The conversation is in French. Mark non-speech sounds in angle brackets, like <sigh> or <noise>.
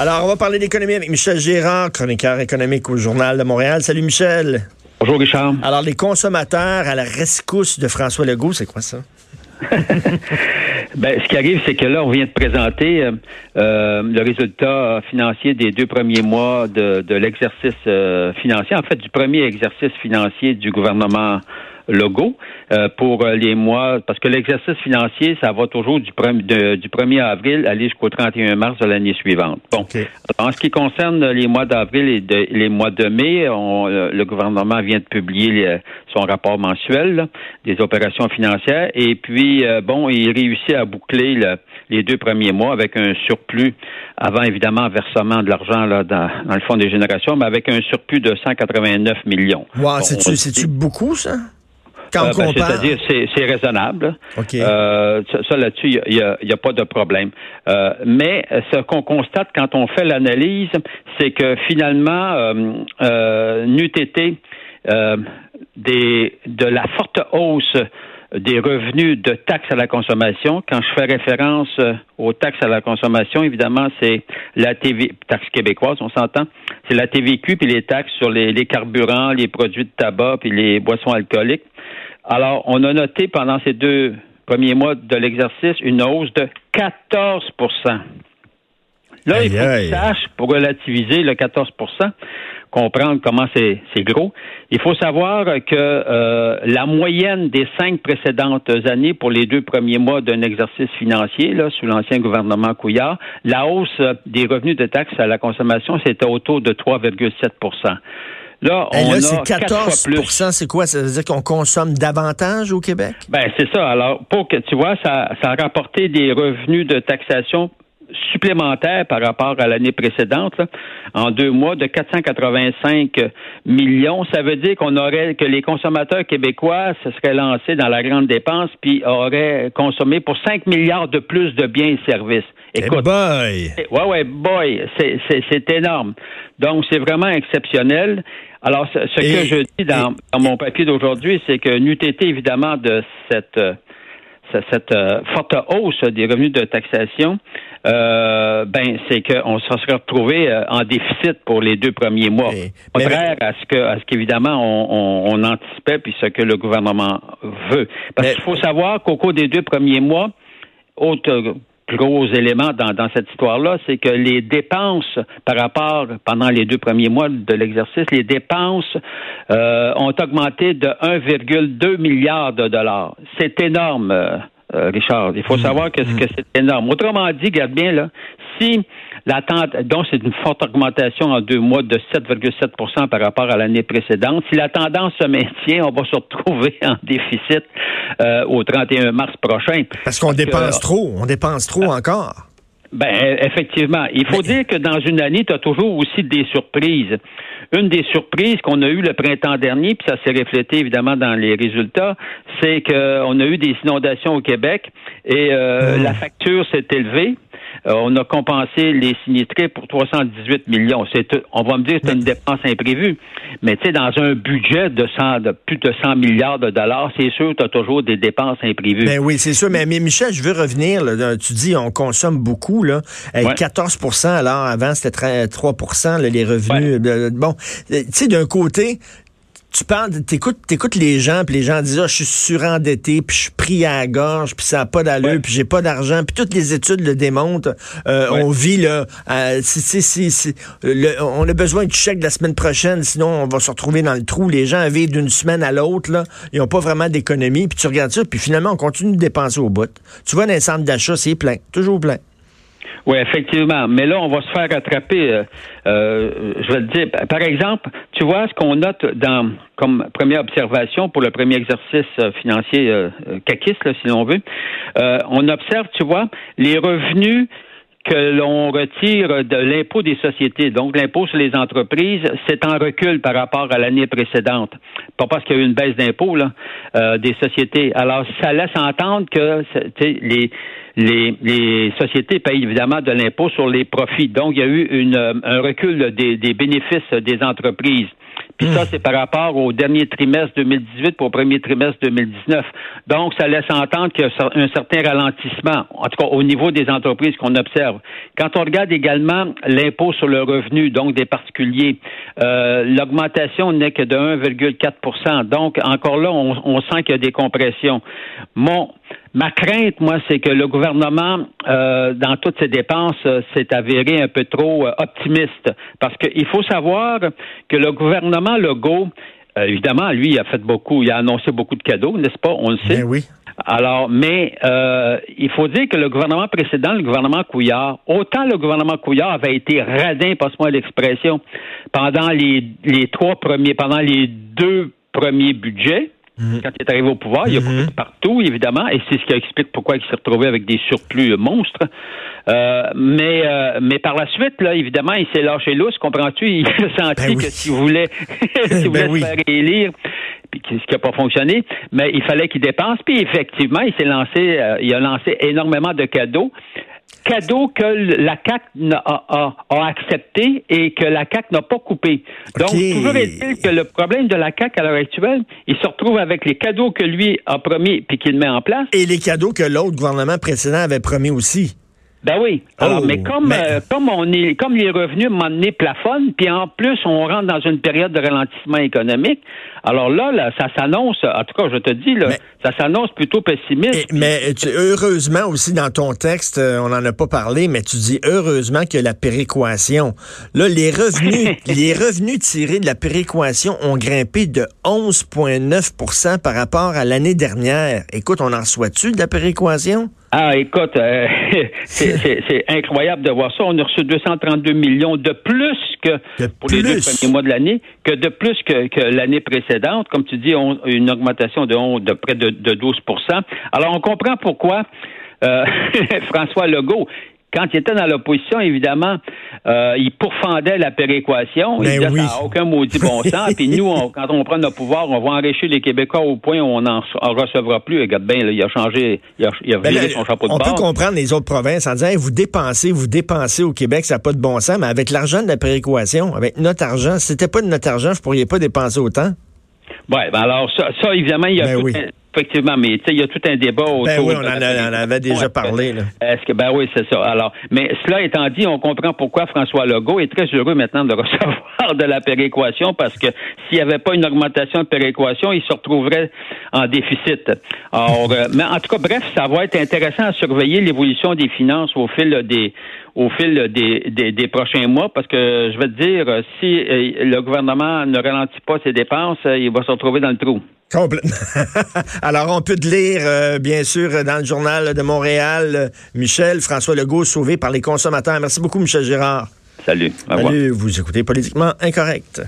Alors, on va parler d'économie avec Michel Gérard, chroniqueur économique au Journal de Montréal. Salut Michel. Bonjour Richard. Alors, les consommateurs à la rescousse de François Legault, c'est quoi ça? <laughs> ben, ce qui arrive, c'est que là, on vient de présenter euh, euh, le résultat financier des deux premiers mois de, de l'exercice euh, financier, en fait, du premier exercice financier du gouvernement Logo euh, pour euh, les mois, parce que l'exercice financier, ça va toujours du, du 1er avril aller jusqu'au 31 mars de l'année suivante. Bon, en ce qui concerne les mois d'avril et de, les mois de mai, on, euh, le gouvernement vient de publier son rapport mensuel des opérations financières et puis, bon, il réussit à boucler les deux premiers mois avec un surplus avant évidemment versement de l'argent là dans, dans, le fonds des générations, mais avec un surplus de 189 millions. Wow, c'est-tu beaucoup ça? Euh, ben, c'est-à-dire, c'est raisonnable. Euh, ça, là-dessus, il n'y a, pas de problème. Euh, mais ce qu'on constate quand on fait l'analyse, c'est que finalement, euh, n'eût été des, de la forte hausse des revenus de taxes à la consommation. Quand je fais référence aux taxes à la consommation, évidemment, c'est la TV, taxe québécoise, on s'entend, c'est la TVQ puis les taxes sur les, les, carburants, les produits de tabac puis les boissons alcooliques. Alors, on a noté pendant ces deux premiers mois de l'exercice une hausse de 14% Là, il faut que sache, pour relativiser le 14% comprendre comment c'est gros, il faut savoir que euh, la moyenne des cinq précédentes années pour les deux premiers mois d'un exercice financier, là, sous l'ancien gouvernement Couillard, la hausse des revenus de taxes à la consommation, c'était autour de 3,7 Là, on là, c'est 14% C'est quoi? Ça veut dire qu'on consomme davantage au Québec? Ben, c'est ça. Alors, pour que tu vois, ça, ça a rapporté des revenus de taxation supplémentaires par rapport à l'année précédente, en deux mois, de 485 millions. Ça veut dire qu'on aurait que les consommateurs québécois se seraient lancés dans la grande dépense puis auraient consommé pour 5 milliards de plus de biens et services. Eh Écoute, boy! Ouais, ouais, boy, c'est énorme. Donc, c'est vraiment exceptionnel. Alors, ce, que je dis dans, mon papier d'aujourd'hui, c'est que n'eût été évidemment de cette euh, cette euh, forte hausse des revenus de taxation, euh, ben c'est qu'on se serait retrouvé en déficit pour les deux premiers mois. Contraire à ce que à ce qu'évidemment on, on, anticipait puis ce que le gouvernement veut. Parce qu'il faut savoir qu'au cours des deux premiers mois, autre gros élément dans, dans cette histoire-là, c'est que les dépenses par rapport, pendant les deux premiers mois de l'exercice, les dépenses euh, ont augmenté de 1,2 milliard de dollars. C'est énorme. Euh, euh, Richard. Il faut mmh. savoir que, que mmh. c'est énorme. Autrement dit, regarde bien, là, si l'attente, donc c'est une forte augmentation en deux mois de 7,7% par rapport à l'année précédente. Si la tendance se maintient, on va se retrouver <laughs> en déficit euh, au 31 mars prochain. Parce qu'on dépense trop, on dépense trop ah. encore. Ben, effectivement. Il faut dire que dans une année, tu as toujours aussi des surprises. Une des surprises qu'on a eues le printemps dernier, puis ça s'est reflété évidemment dans les résultats, c'est qu'on a eu des inondations au Québec et euh, mmh. la facture s'est élevée. Euh, on a compensé les sinistrés pour 318 millions. C'est, on va me dire que c'est une dépense imprévue, mais tu sais, dans un budget de, 100, de plus de 100 milliards de dollars, c'est sûr que tu as toujours des dépenses imprévues. Ben oui, c'est sûr. Mais, Michel, je veux revenir. tu dis on consomme beaucoup. Là, 14% alors avant, c'était 3% les revenus. Bon, tu sais, d'un côté, tu parles, t'écoutes, t'écoutes les gens, puis les gens disent, ah, je suis surendetté, puis je suis pris à la gorge, puis ça n'a pas d'allure, puis j'ai pas d'argent, puis toutes les études le démontrent. Euh, on vit là, euh, on a besoin du chèque de la semaine prochaine, sinon on va se retrouver dans le trou. Les gens vivent d'une semaine à l'autre là, ils n'ont pas vraiment d'économie, puis tu regardes ça, puis finalement on continue de dépenser au bout. Tu vois, dans les centres d'achat, c'est plein, toujours plein. Oui, effectivement. Mais là, on va se faire rattraper. Euh, euh, je vais te dire, par exemple, tu vois ce qu'on note dans comme première observation pour le premier exercice euh, financier euh, CACIS, si l'on veut. on observe, tu vois, les revenus que l'on retire de l'impôt des sociétés. Donc, l'impôt sur les entreprises, c'est en recul par rapport à l'année précédente. Pas parce qu'il y a eu une baisse d'impôt là, euh, des sociétés. Alors, ça laisse entendre que les, les, les sociétés payent évidemment de l'impôt sur les profits. Donc, il y a eu une, un recul des, des bénéfices des entreprises. Puis ça, hmm. c'est par rapport au dernier trimestre 2018 pour au premier trimestre 2019. Donc, ça laisse entendre qu'il y a un certain ralentissement, en tout cas au niveau des entreprises qu'on observe. Quand on regarde également l'impôt sur le revenu, donc des particuliers, euh, l'augmentation n'est que de 1,4% Donc, encore là, on, on sent qu'il y a des compressions. Mon, Ma crainte, moi, c'est que le gouvernement, euh, dans toutes ses dépenses, euh, s'est avéré un peu trop euh, optimiste. Parce qu'il faut savoir que le gouvernement Legault, évidemment, lui, il a fait beaucoup, il a annoncé beaucoup de cadeaux, n'est-ce pas? On le sait. Ben oui. Alors, mais il faut dire que le gouvernement précédent, le gouvernement Couillard, autant le gouvernement Couillard avait été radin, passe-moi l'expression, pendant les, les trois premiers, pendant les deux premiers budgets, Mhm. Quand il est arrivé au pouvoir, il a coupé mhm. partout, évidemment, et c'est ce qui explique pourquoi il s'est retrouvé avec des surplus monstres. Euh, mais, euh, mais par la suite, là, évidemment, il s'est lâché lousse, comprends-tu? Il a <laughs> senti ben que s'il voulait, <laughs> s'il ben voulait se faire élire, puis ce qui n'a pas fonctionné, mais il fallait qu'il dépense. Puis effectivement, il s'est lancé, euh, il a lancé énormément de cadeaux cadeau que la CAC a, accepté et que la CAC n'a pas coupé. Donc, toujours est-il que le problème de la CAC à l'heure actuelle, il se retrouve avec les cadeaux que lui a promis puis qu'il met en place. Et les cadeaux que l'autre gouvernement précédent avait promis aussi. Ben oui. Alors, oh, mais comme euh, comme on est comme les revenus à un moment donné plafonnent, puis en plus on rentre dans une période de ralentissement économique, alors là, là ça s'annonce, en tout cas je te dis, là, ça s'annonce plutôt pessimiste. mais heureusement aussi dans ton texte, euh, on n'en a pas parlé, mais tu dis heureusement que la péréquation. Là, les revenus, <laughs> les revenus tirés de la péréquation ont grimpé de 11,9% par rapport à l'année dernière. Écoute, on en reçoit-tu de la péréquation? Ah, écoute, euh, <laughs> c'est incroyable de voir ça. On a reçu 232 millions de plus que pour les deux premiers mois de l'année, que de plus que, l'année précédente. Comme tu dis, on, une augmentation de, de près de, de 12% Alors, on comprend pourquoi euh, <laughs> François Legault, quand il était dans l'opposition, évidemment, euh, il pourfendait la péréquation. il ben disait ça n'a aucun maudit bon <laughs> sens. Puis nous, quand on prend notre pouvoir, on va enrichir les Québécois au point où on n'en recevra plus. Regarde bien, il a changé, il a, il a ben son chapeau de On peut comprendre les autres provinces en disant vous dépensez, vous dépensez au Québec, ça n'a pas de bon sens, mais avec l'argent de la péréquation, avec notre argent, si c'était pas de notre argent, je pourrais pas dépenser autant. Oui, ben alors ça, ça évidemment, il y a ben oui. Effectivement, mais tu sais, il y a tout un débat autour. Ben oui, on en, avait déjà parlé. Est-ce que ben oui, c'est ça. Alors, mais cela étant dit, on comprend pourquoi François Legault est très heureux maintenant de <laughs> recevoir de la péréquation parce que s'il n'y avait pas une augmentation de péréquation, il se retrouverait en déficit. Alors, euh, mais en tout cas, bref, ça va être intéressant à surveiller l'évolution des finances au fil des au fil des, des, prochains mois parce que je vais te dire, si euh, le gouvernement ne ralentit pas ses dépenses, il va se retrouver dans le trou. Complètement. <laughs> Alors, on peut te lire, euh, bien sûr, dans le journal de Montréal, euh, Michel, François Legault, sauvé par les consommateurs. Merci beaucoup, Michel Gérard. Salut. Salut, vous écoutez Politiquement Incorrect.